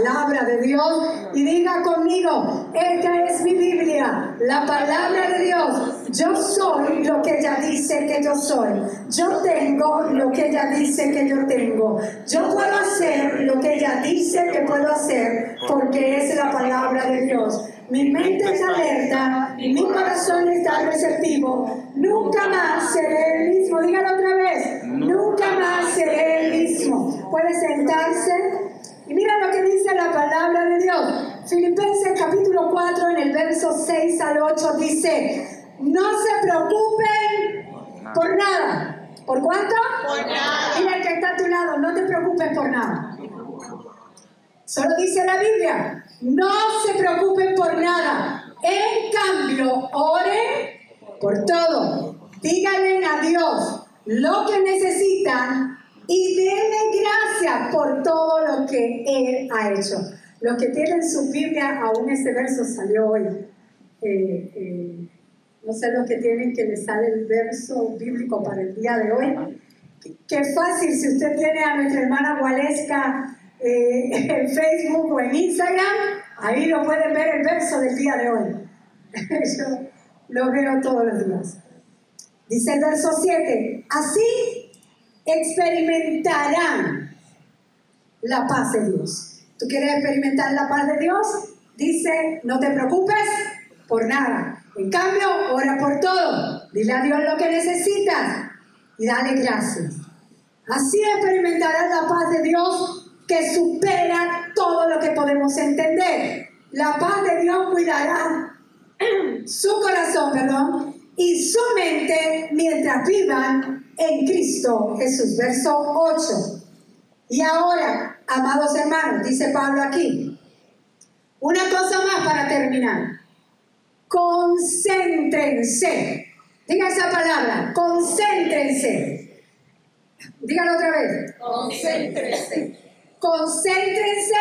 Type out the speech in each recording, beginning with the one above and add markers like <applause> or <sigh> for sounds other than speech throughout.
palabra de Dios y diga conmigo, esta es mi Biblia, la palabra de Dios. Yo soy lo que ella dice que yo soy. Yo tengo lo que ella dice que yo tengo. Yo puedo hacer lo que ella dice que puedo hacer porque es la palabra de Dios. Mi mente está alerta, mi corazón está receptivo. Nunca más seré el mismo. Dígalo otra vez. Nunca más seré el mismo. Puede sentarse. Y mira lo que dice la palabra de Dios. Filipenses capítulo 4 en el verso 6 al 8 dice, no se preocupen por nada. ¿Por cuánto? Por nada. Mira el que está a tu lado, no te preocupes por nada. Solo dice la Biblia, no se preocupen por nada. En cambio, oren por todo. Díganle a Dios lo que necesitan y denle gracias por todo lo que Él ha hecho. Los que tienen su Biblia, aún ese verso salió hoy. Eh, eh, no sé los que tienen que les sale el verso bíblico para el día de hoy. Qué fácil si usted tiene a nuestra hermana Gualesca eh, <laughs> en Facebook o en Instagram, ahí lo pueden ver el verso del día de hoy. <laughs> Yo lo veo todos los días. Dice el verso 7, así experimentarán la paz de Dios. ¿Tú quieres experimentar la paz de Dios? Dice, no te preocupes por nada. En cambio, ora por todo. Dile a Dios lo que necesitas y dale gracias. Así experimentarás la paz de Dios que supera todo lo que podemos entender. La paz de Dios cuidará <clears throat> su corazón, perdón, y su mente mientras vivan en Cristo Jesús. Verso 8. Y ahora, amados hermanos, dice Pablo aquí, una cosa más para terminar. Concéntrense. Diga esa palabra, concéntrense. Dígalo otra vez. Concéntrense. Concéntrense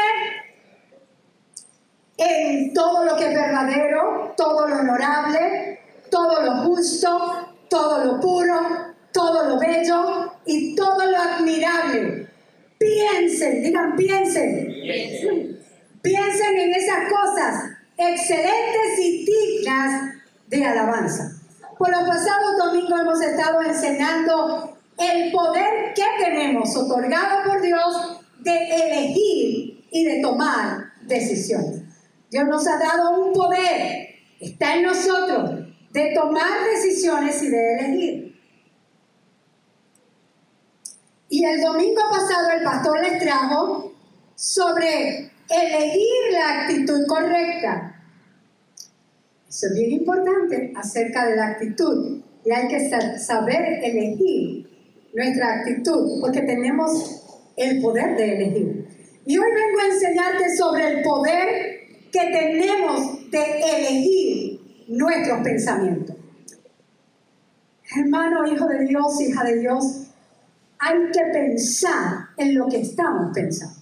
en todo lo que es verdadero, todo lo honorable, todo lo justo, todo lo puro, todo lo bello y todo lo admirable. Piensen, digan piensen. Piensen. En esas cosas excelentes y dignas de alabanza. Por los pasados domingos hemos estado enseñando el poder que tenemos otorgado por Dios de elegir y de tomar decisiones. Dios nos ha dado un poder, está en nosotros, de tomar decisiones y de elegir. Y el domingo pasado el pastor les trajo sobre elegir la actitud correcta. Eso es bien importante acerca de la actitud. Y hay que saber elegir nuestra actitud, porque tenemos el poder de elegir. Y hoy vengo a enseñarte sobre el poder que tenemos de elegir nuestros pensamientos. Hermano, hijo de Dios, hija de Dios, hay que pensar en lo que estamos pensando.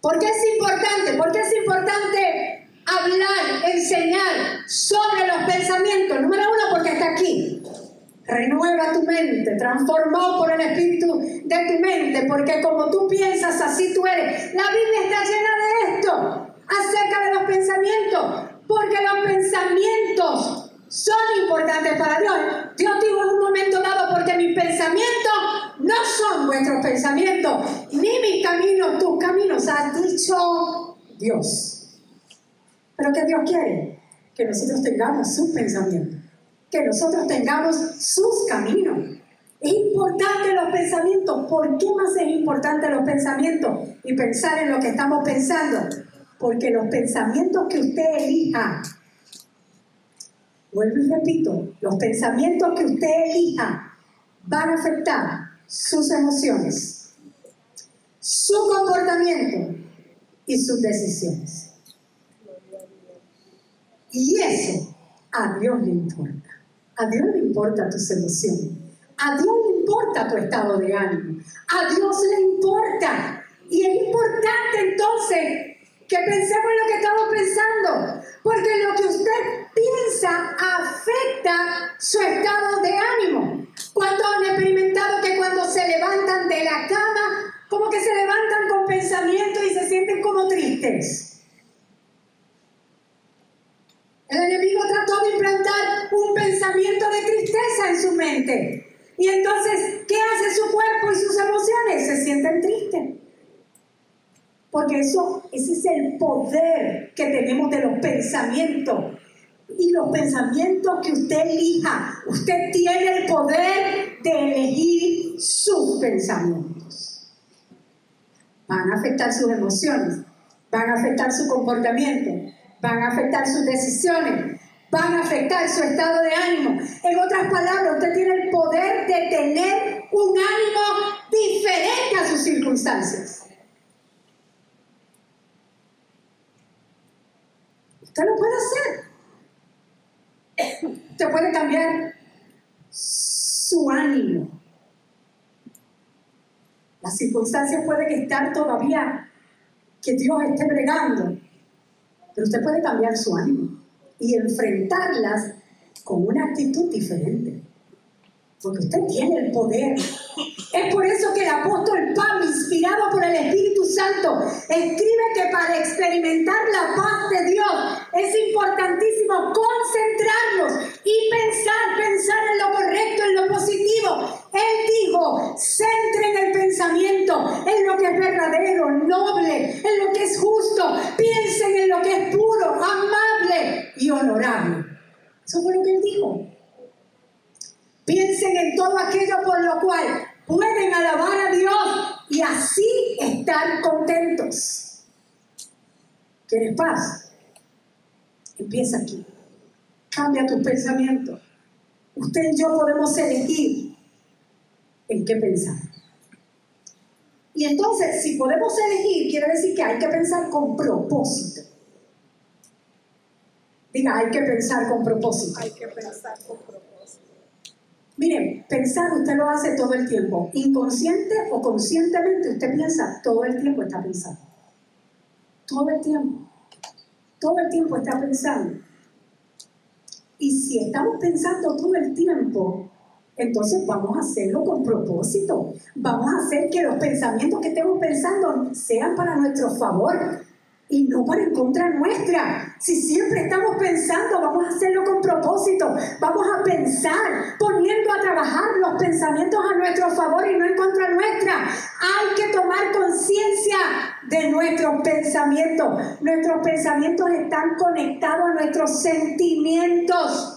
¿Por qué es importante? ¿Por qué es importante hablar, enseñar sobre los pensamientos? Número uno, porque está aquí. Renueva tu mente, transformó por el espíritu de tu mente, porque como tú piensas, así tú eres. La Biblia está llena de esto, acerca de los pensamientos, porque los pensamientos son importantes para Dios. Dios dijo en un momento dado, porque mis pensamientos no son vuestros pensamientos, ni mis caminos, tus caminos, ha dicho Dios. Pero ¿qué Dios quiere? Que nosotros tengamos sus pensamientos, que nosotros tengamos sus caminos. Es importante los pensamientos. ¿Por qué más es importante los pensamientos? Y pensar en lo que estamos pensando. Porque los pensamientos que usted vuelvo y repito, los pensamientos que usted elija van a afectar sus emociones, su comportamiento y sus decisiones. Y eso a Dios le importa. A Dios le importa tus emociones. A Dios le importa tu estado de ánimo. A Dios le importa. Y es importante entonces que pensemos lo que estamos pensando, porque lo que usted piensa afecta su estado de ánimo. ¿Cuántos han experimentado que cuando se levantan de la cama, como que se levantan con pensamientos y se sienten como tristes? El enemigo trató de implantar un pensamiento de tristeza en su mente. Y entonces, ¿qué hace su cuerpo y sus emociones? Se sienten tristes. Porque eso, ese es el poder que tenemos de los pensamientos. Y los pensamientos que usted elija, usted tiene el poder de elegir sus pensamientos. Van a afectar sus emociones, van a afectar su comportamiento, van a afectar sus decisiones, van a afectar su estado de ánimo. En otras palabras, usted tiene el poder de tener un ánimo diferente a sus circunstancias. Usted lo puede hacer. Usted puede cambiar su ánimo. Las circunstancias pueden estar todavía que Dios esté bregando, pero usted puede cambiar su ánimo y enfrentarlas con una actitud diferente. Porque usted tiene el poder. Es por eso que el apóstol Pablo, inspirado por el Espíritu Santo, escribe que para experimentar la paz de Dios es importantísimo concentrarnos y pensar, pensar en lo correcto, en lo positivo. Él dijo, centren el pensamiento en lo que es verdadero, noble, en lo que es justo. Piensen en lo que es puro, amable y honorable. Eso fue lo que él dijo. Piensen en todo aquello por lo cual pueden alabar a Dios y así estar contentos. ¿Quieres paz? Empieza aquí. Cambia tus pensamientos. Usted y yo podemos elegir en qué pensar. Y entonces, si podemos elegir, quiere decir que hay que pensar con propósito. Diga, hay que pensar con propósito. Hay que pensar con propósito. Miren, pensar usted lo hace todo el tiempo. Inconsciente o conscientemente usted piensa, todo el tiempo está pensando. Todo el tiempo. Todo el tiempo está pensando. Y si estamos pensando todo el tiempo, entonces vamos a hacerlo con propósito. Vamos a hacer que los pensamientos que estemos pensando sean para nuestro favor y no para en contra nuestra. Si siempre estamos pensando, vamos a hacerlo con propósito. Vamos a pensar, poniendo a trabajar los pensamientos a nuestro favor y no en contra nuestra. Hay que tomar conciencia de nuestros pensamientos. Nuestros pensamientos están conectados a nuestros sentimientos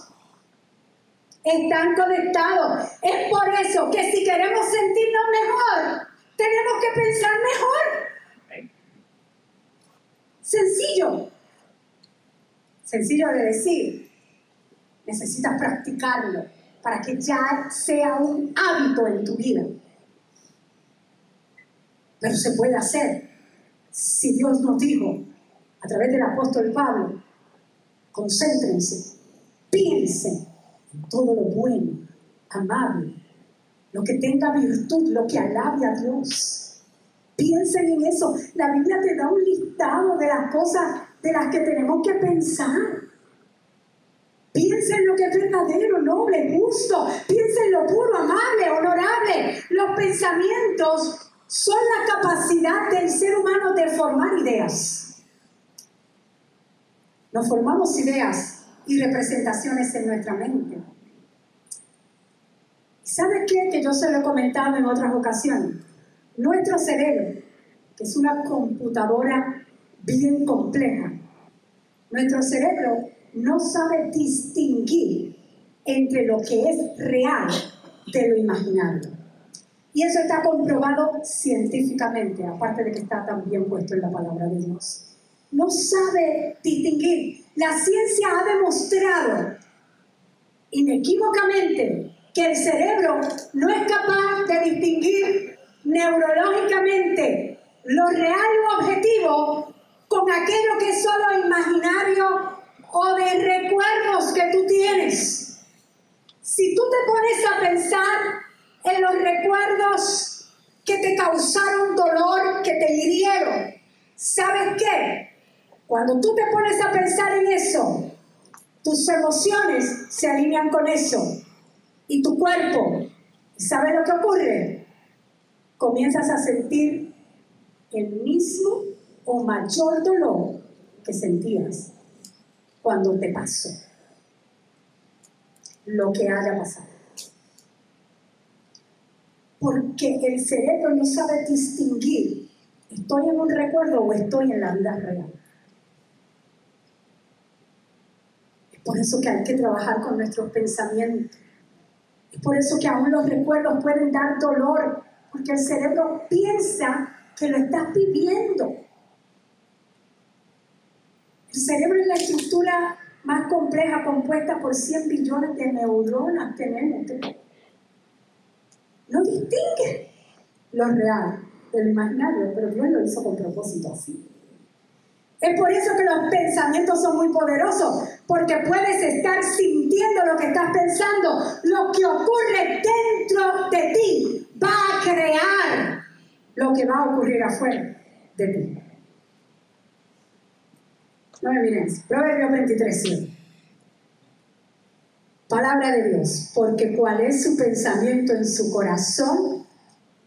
están conectados. Es por eso que si queremos sentirnos mejor, tenemos que pensar mejor. Sencillo. De decir. Necesitas practicarlo para que ya sea un hábito en tu vida. Pero se puede hacer. Si Dios nos dijo a través del apóstol Pablo, concéntrense, piensen todo lo bueno, amable, lo que tenga virtud, lo que alabe a Dios. Piensen en eso. La Biblia te da un listado de las cosas de las que tenemos que pensar. Piensa en lo que es verdadero, noble, justo. Piensa en lo puro, amable, honorable. Los pensamientos son la capacidad del ser humano de formar ideas. Nos formamos ideas y representaciones en nuestra mente. ¿Sabe qué? Que yo se lo he comentado en otras ocasiones. Nuestro cerebro, que es una computadora bien compleja, nuestro cerebro no sabe distinguir entre lo que es real de lo imaginario. Y eso está comprobado científicamente, aparte de que está también puesto en la palabra de Dios no sabe distinguir. La ciencia ha demostrado inequívocamente que el cerebro no es capaz de distinguir neurológicamente lo real o objetivo con aquello que es solo imaginario o de recuerdos que tú tienes. Si tú te pones a pensar en los recuerdos que te causaron dolor, que te hirieron, ¿sabes qué? Cuando tú te pones a pensar en eso, tus emociones se alinean con eso. Y tu cuerpo, ¿sabes lo que ocurre? Comienzas a sentir el mismo o mayor dolor que sentías cuando te pasó lo que haya pasado. Porque el cerebro no sabe distinguir ¿Estoy en un recuerdo o estoy en la vida real? Es por eso que hay que trabajar con nuestros pensamientos. Es por eso que aún los recuerdos pueden dar dolor, porque el cerebro piensa que lo estás viviendo. El cerebro es la estructura más compleja, compuesta por 100 billones de neuronas tenemos. No distingue lo real del imaginario, pero Dios lo hizo con propósito así. Es por eso que los pensamientos son muy poderosos, porque puedes estar sintiendo lo que estás pensando. Lo que ocurre dentro de ti va a crear lo que va a ocurrir afuera de ti. No me miren, Proverbio 23, 7. Palabra de Dios, porque cuál es su pensamiento en su corazón,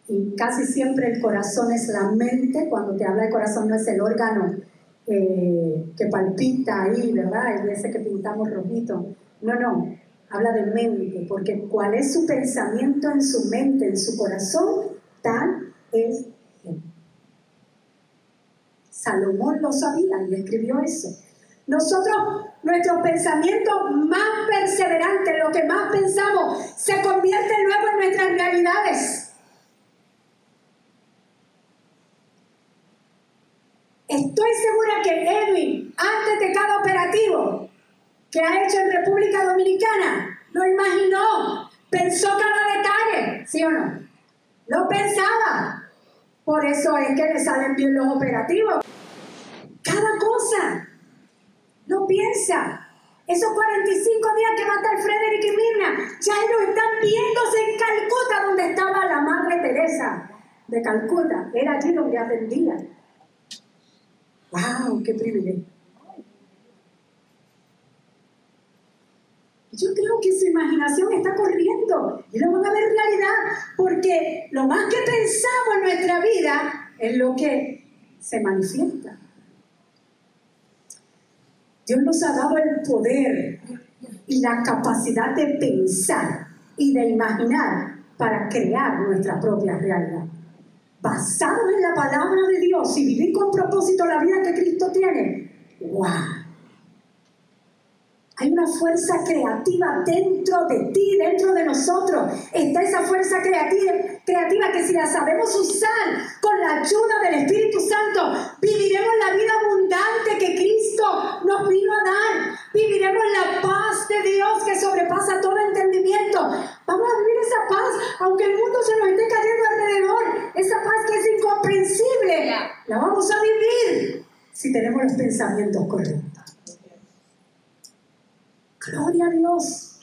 y casi siempre el corazón es la mente, cuando te habla de corazón no es el órgano eh, que palpita ahí, ¿verdad? Y ese que pintamos rojito. No, no, habla de mente, porque cuál es su pensamiento en su mente, en su corazón, tal es él. Salomón lo sabía y escribió eso. Nosotros, nuestros pensamientos más perseverantes, lo que más pensamos, se convierte luego en nuestras realidades. Estoy segura que Edwin, antes de cada operativo que ha hecho en República Dominicana, lo imaginó, pensó cada detalle, ¿sí o no? Lo pensaba. Por eso es que le salen bien los operativos. Cada cosa lo piensa. Esos 45 días que va a estar Frederick y Mirna, ya ellos están viéndose en Calcuta, donde estaba la Madre Teresa de Calcuta. Era allí donde atendía. ¡Wow! ¡Qué privilegio! Yo creo que su imaginación está corriendo y lo van a ver realidad, porque lo más que pensamos en nuestra vida es lo que se manifiesta. Dios nos ha dado el poder y la capacidad de pensar y de imaginar para crear nuestra propia realidad basados en la palabra de Dios y vivir con propósito la vida que Cristo tiene, ¡wow! Hay una fuerza creativa dentro de ti, dentro de nosotros. Está esa fuerza creativa, creativa que si la sabemos usar con la ayuda del Espíritu Santo, viviremos la vida abundante que Cristo nos vino a dar. Viviremos la paz de Dios que sobrepasa todo entendimiento. Vamos a vivir esa paz, aunque el mundo se nos esté cayendo alrededor. Esa paz que es incomprensible, la vamos a vivir si tenemos los pensamientos correctos. Gloria a Dios.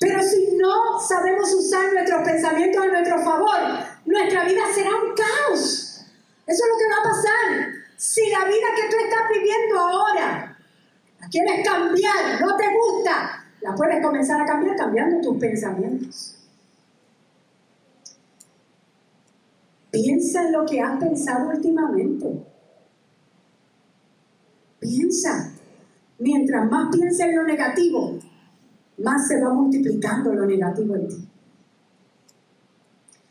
Pero si no sabemos usar nuestros pensamientos a nuestro favor, nuestra vida será un caos. Eso es lo que va a pasar. Si la vida que tú estás viviendo ahora quieres cambiar, no te gusta, la puedes comenzar a cambiar cambiando tus pensamientos. Piensa en lo que has pensado últimamente. Piensa. Mientras más piensa en lo negativo, más se va multiplicando lo negativo en ti.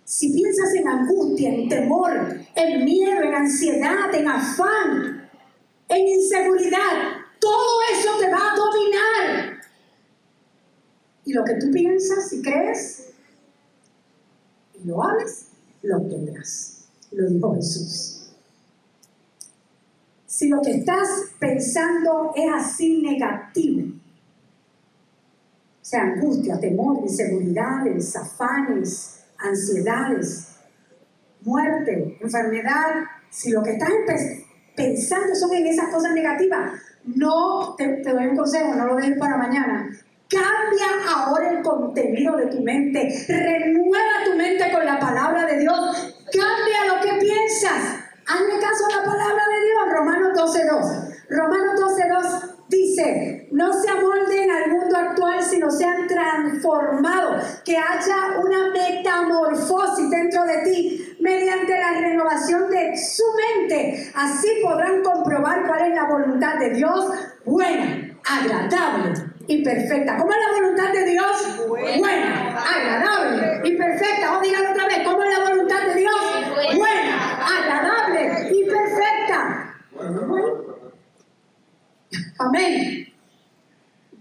Si piensas en angustia, en temor, en miedo, en ansiedad, en afán, en inseguridad, todo eso te va a dominar. Y lo que tú piensas y crees y lo hables, lo obtendrás. Lo dijo Jesús. Si lo que estás pensando es así negativo, o sea, angustia, temor, inseguridades, afanes, ansiedades, muerte, enfermedad, si lo que estás pensando son en esas cosas negativas, no, te, doy un consejo, no lo dejes para mañana. Cambia ahora el contenido de tu mente, renueva tu mente con la palabra de Dios, cambia lo que piensas. Hazme caso a la palabra de Dios, Romanos 12.2. Romanos 12.2 dice, no se amolden al mundo actual, sino sean transformados, que haya una metamorfosis dentro de ti mediante la renovación de su mente. Así podrán comprobar cuál es la voluntad de Dios, buena, agradable y perfecta. ¿Cómo es la voluntad de Dios? Buena, agradable y perfecta. O díganlo otra vez, ¿cómo es la voluntad de Dios? Buena, agradable Amén.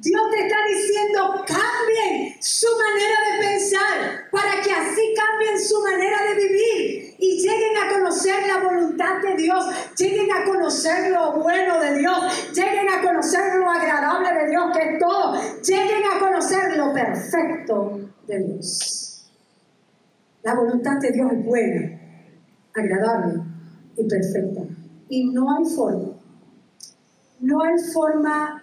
Dios te está diciendo, cambien su manera de pensar para que así cambien su manera de vivir y lleguen a conocer la voluntad de Dios, lleguen a conocer lo bueno de Dios, lleguen a conocer lo agradable de Dios que es todo, lleguen a conocer lo perfecto de Dios. La voluntad de Dios es buena, agradable y perfecta. Y no hay forma no hay forma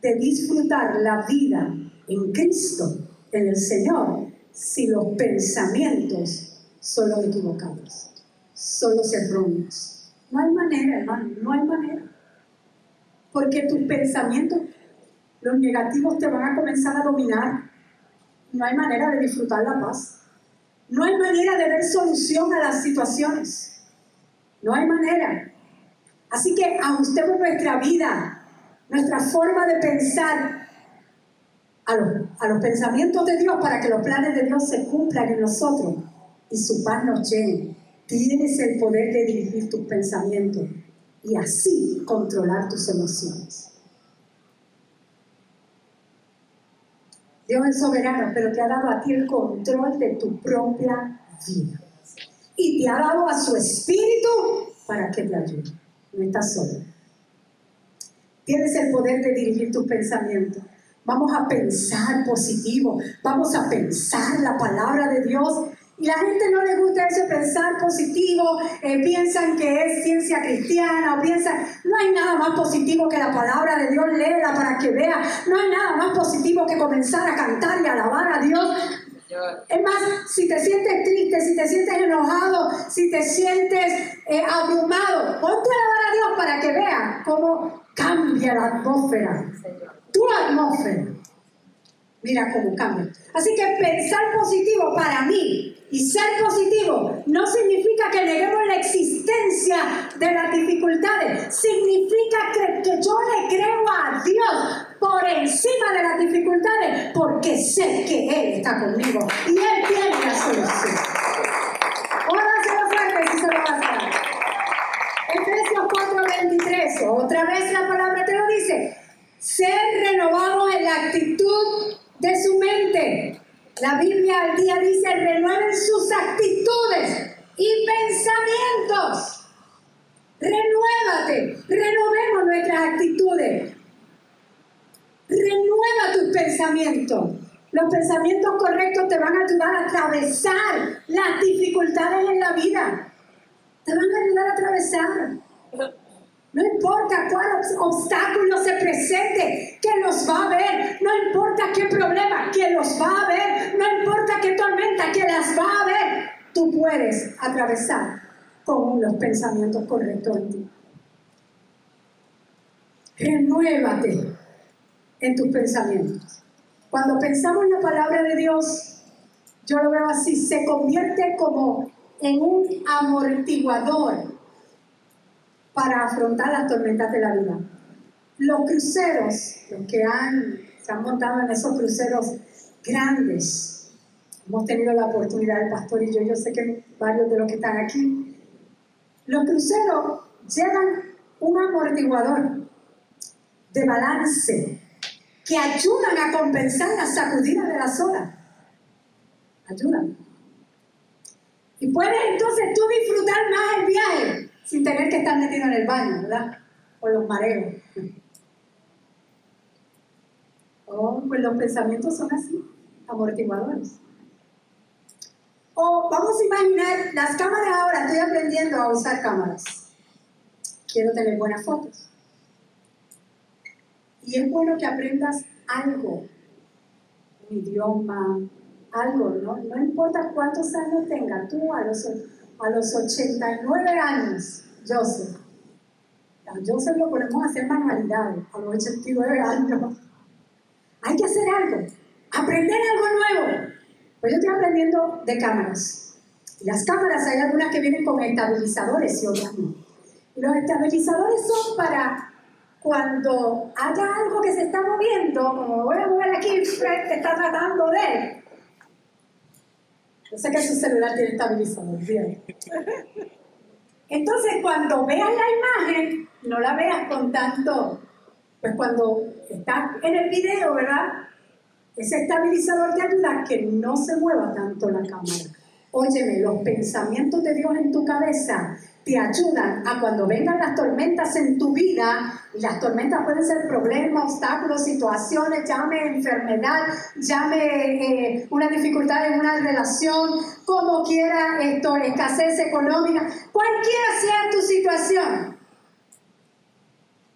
de disfrutar la vida en Cristo, en el Señor, si los pensamientos son los equivocados, son los erróneos. No hay manera, hermano, no hay manera. Porque tus pensamientos, los negativos, te van a comenzar a dominar. No hay manera de disfrutar la paz. No hay manera de ver solución a las situaciones. No hay manera. Así que ajustemos nuestra vida, nuestra forma de pensar a los, pensamientos de Dios para que los planes de Dios se cumplan en nosotros y su paz nos llene. Tienes el poder de dirigir tus pensamientos y así controlar tus emociones. Dios es soberano, pero te ha dado a ti el control de tu propia vida. Y te ha dado a su espíritu para que te ayude. No estás solo. Tienes el poder de dirigir tus pensamientos. Vamos a pensar positivo, vamos a pensar la palabra de Dios. Y la gente no le gusta ese pensar positivo, eh, piensan que es ciencia cristiana o piensan, no hay nada más positivo que la palabra de Dios, léela para que vea, no hay nada más positivo que comenzar a cantar y alabar a Dios. Es más, si te sientes triste, si te sientes enojado, si te sientes eh, abrumado, ponte a alabar a Dios para que vea cómo cambia la atmósfera tu atmósfera. Mira cómo cambia. Así que pensar positivo para mí y ser positivo no significa que neguemos la existencia de las dificultades. Significa que, que yo le creo a Dios por encima de las dificultades porque sé que Él está conmigo y Él tiene la solución. Ahora fuerte si se lo va a hacer. Efesios 4:23, otra vez la palabra te lo dice ser renovados en la actitud de su mente. La Biblia al día dice, renueven sus actitudes y pensamientos. Renuévate, renovemos nuestras actitudes. Renueva tus pensamientos. Los pensamientos correctos te van a ayudar a atravesar las dificultades en la vida. Te van a ayudar a atravesar. No importa cuál obstáculo se presente, que los va a ver. No importa qué problema, que los va a ver. No importa qué tormenta, que las va a ver. Tú puedes atravesar con los pensamientos correctos en ti. Renuévate en tus pensamientos. Cuando pensamos en la palabra de Dios, yo lo veo así, se convierte como en un amortiguador para afrontar las tormentas de la vida. Los cruceros, los que han, se han montado en esos cruceros grandes, hemos tenido la oportunidad, el pastor y yo, yo sé que varios de los que están aquí, los cruceros llevan un amortiguador de balance que ayudan a compensar las sacudidas de las olas. Ayudan. Y puedes entonces tú disfrutar más el viaje sin tener que estar metido en el baño, ¿verdad? O los mareos. Oh, pues los pensamientos son así, amortiguadores. O vamos a imaginar las cámaras ahora, estoy aprendiendo a usar cámaras. Quiero tener buenas fotos. Y es bueno que aprendas algo, un idioma, algo, ¿no? No importa cuántos años tengas, tú a los a los 89 años, Joseph. A Joseph lo ponemos a hacer manualidades a los 89 años. Hay que hacer algo, aprender algo nuevo. Pues yo estoy aprendiendo de cámaras. Y las cámaras hay algunas que vienen con estabilizadores y otras no. Y los estabilizadores son para cuando haya algo que se está moviendo, como voy a mover aquí, Fred está tratando de, yo sé que su celular tiene estabilizador, bien. Entonces, cuando veas la imagen, no la veas con tanto, pues cuando estás en el video, ¿verdad? Ese estabilizador te ayuda a que no se mueva tanto la cámara. Óyeme, los pensamientos de Dios en tu cabeza te ayudan a cuando vengan las tormentas en tu vida, y las tormentas pueden ser problemas, obstáculos, situaciones, llame enfermedad, llame eh, una dificultad en una relación, como quiera esto, escasez económica, cualquiera sea tu situación.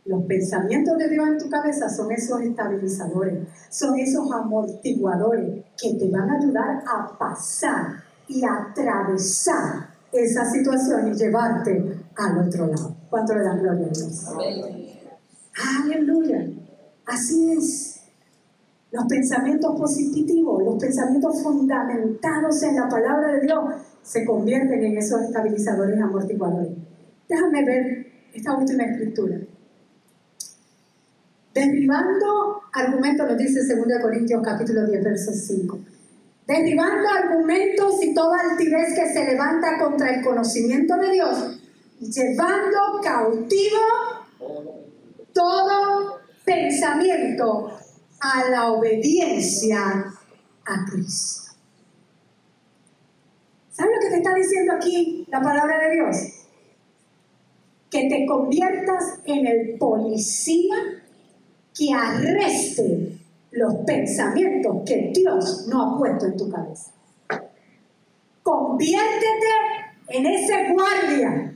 Los pensamientos de Dios en tu cabeza son esos estabilizadores, son esos amortiguadores que te van a ayudar a pasar y a atravesar esa situación y llevarte al otro lado. ¿Cuánto le dan gloria a Dios? Aleluya. Así es. Los pensamientos positivos, los pensamientos fundamentados en la palabra de Dios, se convierten en esos estabilizadores amortiguadores. Déjame ver esta última escritura. Derribando argumentos, nos dice 2 Corintios capítulo 10, verso 5 derribando argumentos y toda altivez que se levanta contra el conocimiento de Dios, llevando cautivo todo pensamiento a la obediencia a Cristo. ¿Sabes lo que te está diciendo aquí la palabra de Dios? Que te conviertas en el policía que arreste los pensamientos que Dios no ha puesto en tu cabeza. Conviértete en ese guardia.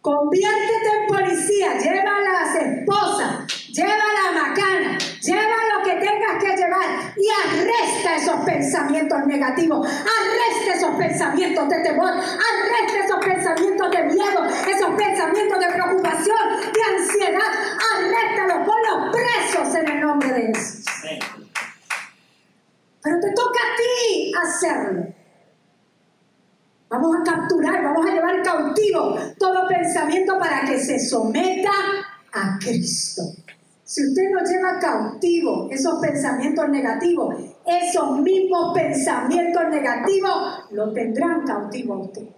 Conviértete en policía. Lleva a las esposas. Lleva a la macana. Lleva lo que tengas que llevar. Y arresta esos pensamientos negativos. Arresta esos pensamientos de temor. Arresta esos pensamientos de miedo. Esos pensamientos de preocupación, de ansiedad. Arréstalos. Ponlos presos en el nombre de Jesús. Pero te toca a ti hacerlo. Vamos a capturar, vamos a llevar cautivo todo pensamiento para que se someta a Cristo. Si usted no lleva cautivo esos pensamientos negativos, esos mismos pensamientos negativos lo tendrán cautivo a usted.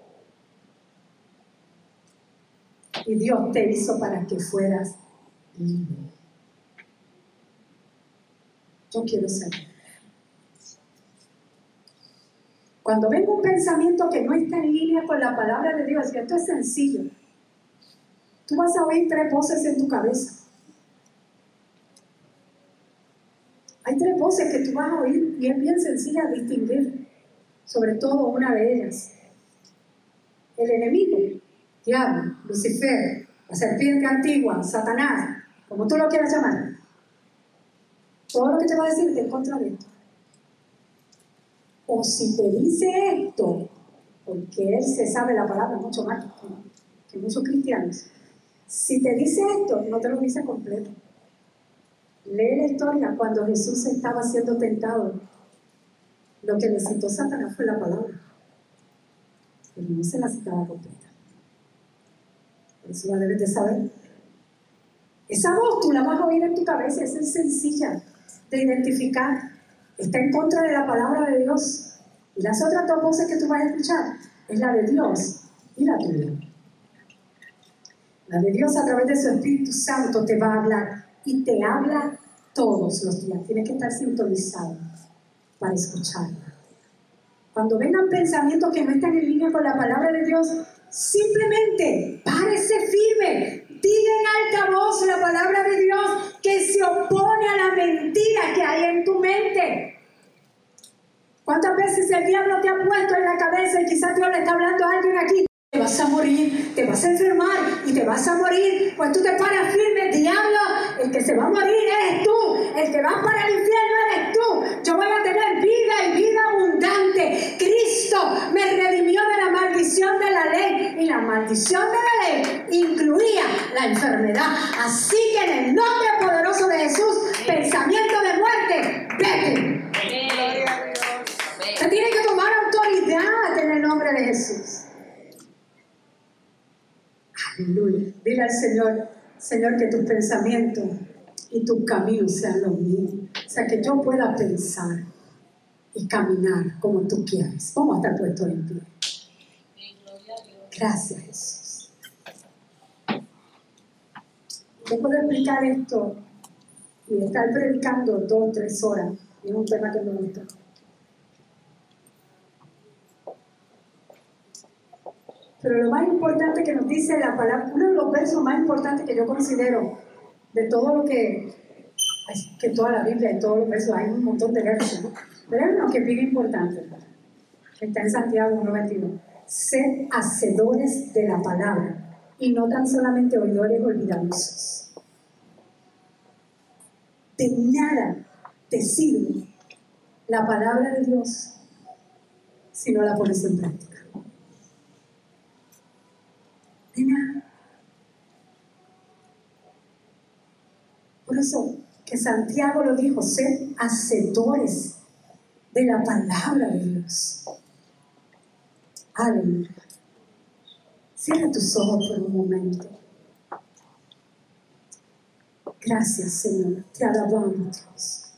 Y Dios te hizo para que fueras libre. Yo quiero ser Cuando venga un pensamiento que no está en línea con la palabra de Dios, y esto es sencillo, tú vas a oír tres voces en tu cabeza. Hay tres voces que tú vas a oír y es bien sencilla distinguir, sobre todo una de ellas. El enemigo, diablo, Lucifer, la serpiente antigua, Satanás, como tú lo quieras llamar. Todo lo que te va a decir es en contra de esto. O si te dice esto, porque él se sabe la palabra mucho más que, muchos cristianos, si te dice esto, no te lo dice completo. Lee la historia cuando Jesús estaba siendo tentado. Lo que necesitó Satanás fue la palabra. Pero no se la citaba completa. Por eso la debes de saber. Esa voz tú la vas a oír en tu cabeza, es sencilla de identificar está en contra de la palabra de Dios. Y las otras dos voces que tú vas a escuchar es la de Dios y la tuya. La de Dios a través de su Espíritu Santo te va a hablar y te habla todos los días. Tienes que estar sintonizado para escucharla. Cuando vengan pensamientos que no están en línea con la palabra de Dios, simplemente párese firme, diga en alta voz la palabra de Dios que se opone a la mentira que hay en tu mente. ¿Cuántas veces el diablo te ha puesto en la cabeza y quizás Dios le está hablando a alguien aquí? Te vas a morir, te vas a enfermar y te vas a morir. Pues tú te paras firme, diablo, el que se va a morir eres tú, el que va para el infierno eres tú. Yo voy a tener vida y vida abundante. Cristo me redimió de la maldición de la ley y la maldición de la ley incluía la enfermedad. Así que en el nombre poderoso de Jesús, pensamiento de muerte, vete. Se tiene que tomar autoridad en el nombre de Jesús. Aleluya. Dile al Señor, Señor, que tus pensamientos y tus caminos sean los míos. O sea, que yo pueda pensar y caminar como tú quieres. Vamos a estar puestos en pie. Gracias, Jesús. Yo puedo explicar esto y estar predicando dos tres horas. Es un tema que me gusta. Pero lo más importante que nos dice la palabra, uno de los versos más importantes que yo considero de todo lo que, que toda la Biblia, y todos los versos, hay un montón de versos. Pero hay uno que es bien importante, está en Santiago 1.21. Sed hacedores de la palabra y no tan solamente oidores olvidadizos. De nada te sirve la palabra de Dios si no la pones en práctica. De nada. Por eso que Santiago lo dijo, sed hacedores de la palabra de Dios. Aleluya. Cierra tus ojos por un momento. Gracias, Señor. Te alabamos, Dios.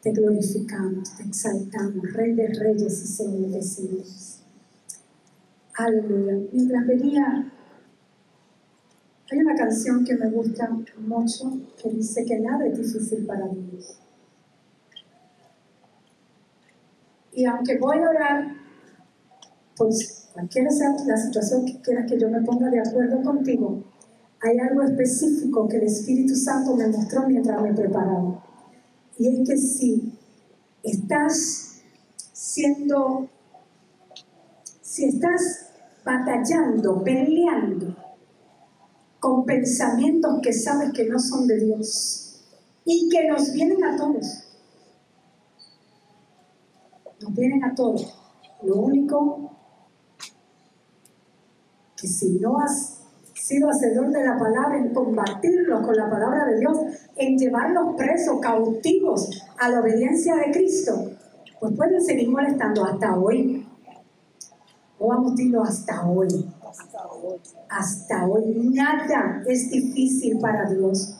Te glorificamos, te exaltamos, Rey de Reyes y Señor de Señores. Aleluya. Mientras venía, hay una canción que me gusta mucho que dice que nada es difícil para Dios. Y aunque voy a orar, pues cualquiera sea la situación que quieras que yo me ponga de acuerdo contigo, hay algo específico que el Espíritu Santo me mostró mientras me preparaba. Y es que si estás siendo, si estás batallando, peleando con pensamientos que sabes que no son de Dios y que nos vienen a todos, nos vienen a todos. Lo único que si no has sido hacedor de la palabra, en combatirlos con la palabra de Dios, en llevarlos presos, cautivos a la obediencia de Cristo, pues pueden seguir molestando hasta hoy. O vamos a hasta hoy. Hasta hoy. Nada es difícil para Dios.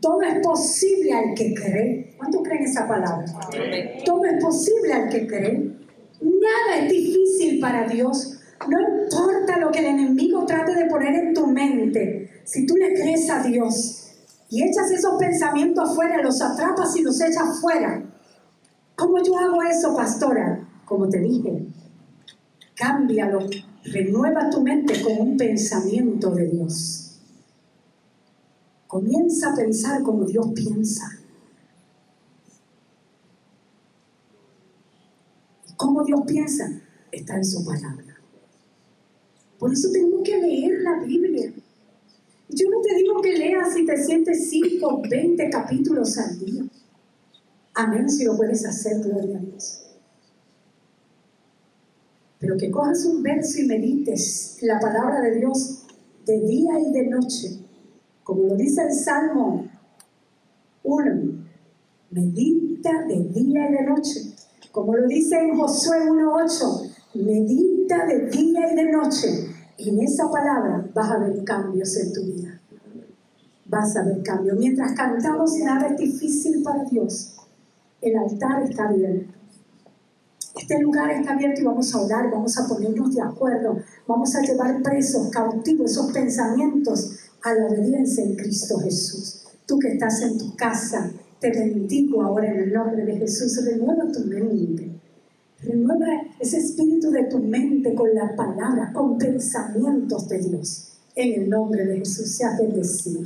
Todo es posible al que cree. ¿Cuánto creen esa palabra? Todo es posible al que cree. Nada es difícil para Dios. No importa lo que el enemigo trate de poner en tu mente. Si tú le crees a Dios y echas esos pensamientos afuera, los atrapas y los echas afuera. ¿Cómo yo hago eso, pastora? Como te dije, cámbialo, renueva tu mente con un pensamiento de Dios. Comienza a pensar como Dios piensa. ¿Cómo Dios piensa? Está en su palabra. Por eso tenemos que leer la Biblia. Yo no te digo que leas si te sientes 5 o 20 capítulos al día. Amén, si lo puedes hacer, gloria a Dios. Pero que cojas un verso y medites la palabra de Dios de día y de noche como lo dice el Salmo 1, medita de día y de noche. Como lo dice en Josué 1.8, medita de día y de noche. En esa palabra vas a ver cambios en tu vida. Vas a ver cambios. Mientras cantamos, nada es difícil para Dios. El altar está abierto. Este lugar está abierto y vamos a orar, vamos a ponernos de acuerdo, vamos a llevar presos, cautivos esos pensamientos a la obediencia en Cristo Jesús. Tú que estás en tu casa, te bendigo ahora en el nombre de Jesús. Renueva tu mente. Renueva ese espíritu de tu mente con la palabra, con pensamientos de Dios. En el nombre de Jesús, sea bendecido.